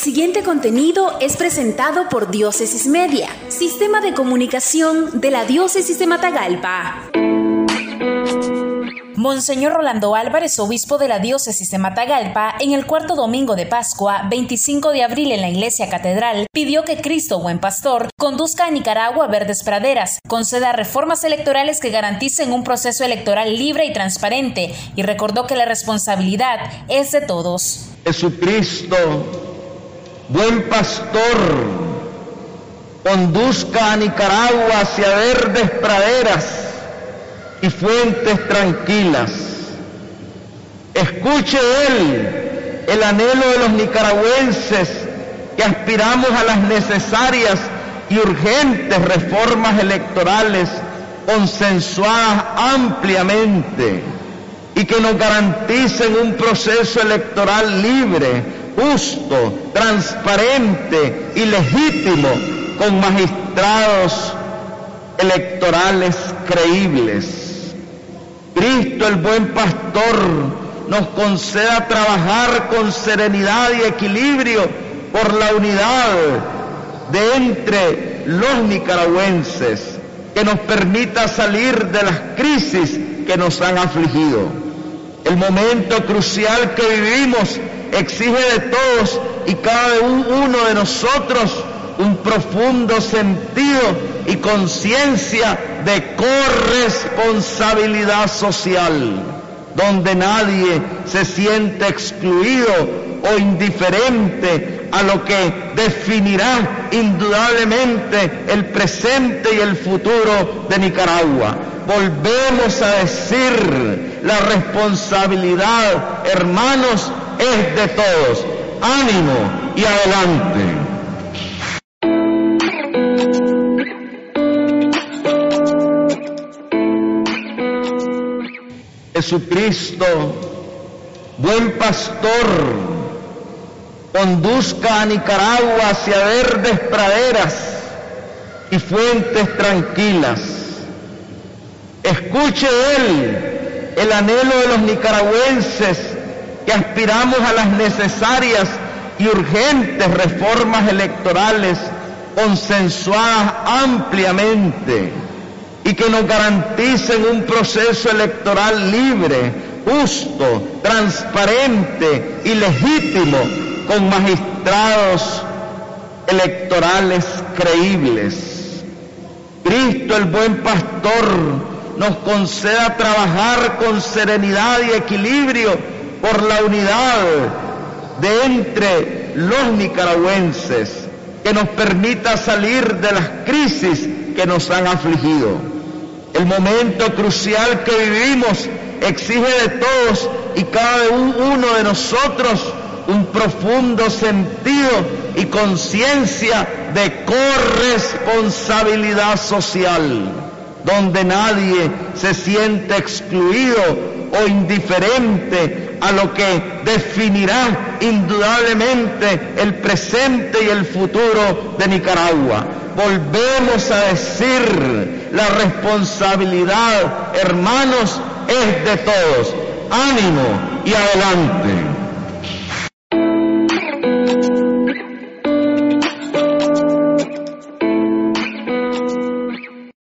siguiente contenido es presentado por Diócesis Media, Sistema de Comunicación de la Diócesis de Matagalpa. Monseñor Rolando Álvarez, obispo de la diócesis de Matagalpa, en el cuarto domingo de Pascua, 25 de abril en la iglesia catedral, pidió que Cristo, buen pastor, conduzca a Nicaragua a verdes praderas, conceda reformas electorales que garanticen un proceso electoral libre y transparente, y recordó que la responsabilidad es de todos. Jesucristo, buen pastor, conduzca a Nicaragua hacia verdes praderas y fuentes tranquilas. Escuche Él el anhelo de los nicaragüenses que aspiramos a las necesarias y urgentes reformas electorales consensuadas ampliamente y que nos garanticen un proceso electoral libre, justo, transparente y legítimo con magistrados electorales creíbles. Cristo el buen pastor nos conceda trabajar con serenidad y equilibrio por la unidad de entre los nicaragüenses, que nos permita salir de las crisis que nos han afligido. El momento crucial que vivimos exige de todos y cada uno de nosotros un profundo sentido y conciencia de corresponsabilidad social, donde nadie se siente excluido o indiferente a lo que definirá indudablemente el presente y el futuro de Nicaragua. Volvemos a decir, la responsabilidad, hermanos, es de todos. Ánimo y adelante. Jesucristo, buen pastor, conduzca a Nicaragua hacia verdes praderas y fuentes tranquilas. Escuche Él el anhelo de los nicaragüenses que aspiramos a las necesarias y urgentes reformas electorales consensuadas ampliamente y que nos garanticen un proceso electoral libre, justo, transparente y legítimo con magistrados electorales creíbles. Cristo el buen pastor nos conceda trabajar con serenidad y equilibrio por la unidad de entre los nicaragüenses, que nos permita salir de las crisis que nos han afligido. El momento crucial que vivimos exige de todos y cada uno de nosotros un profundo sentido y conciencia de corresponsabilidad social, donde nadie se siente excluido o indiferente a lo que definirá indudablemente el presente y el futuro de Nicaragua volvemos a decir, la responsabilidad, hermanos, es de todos. Ánimo y adelante.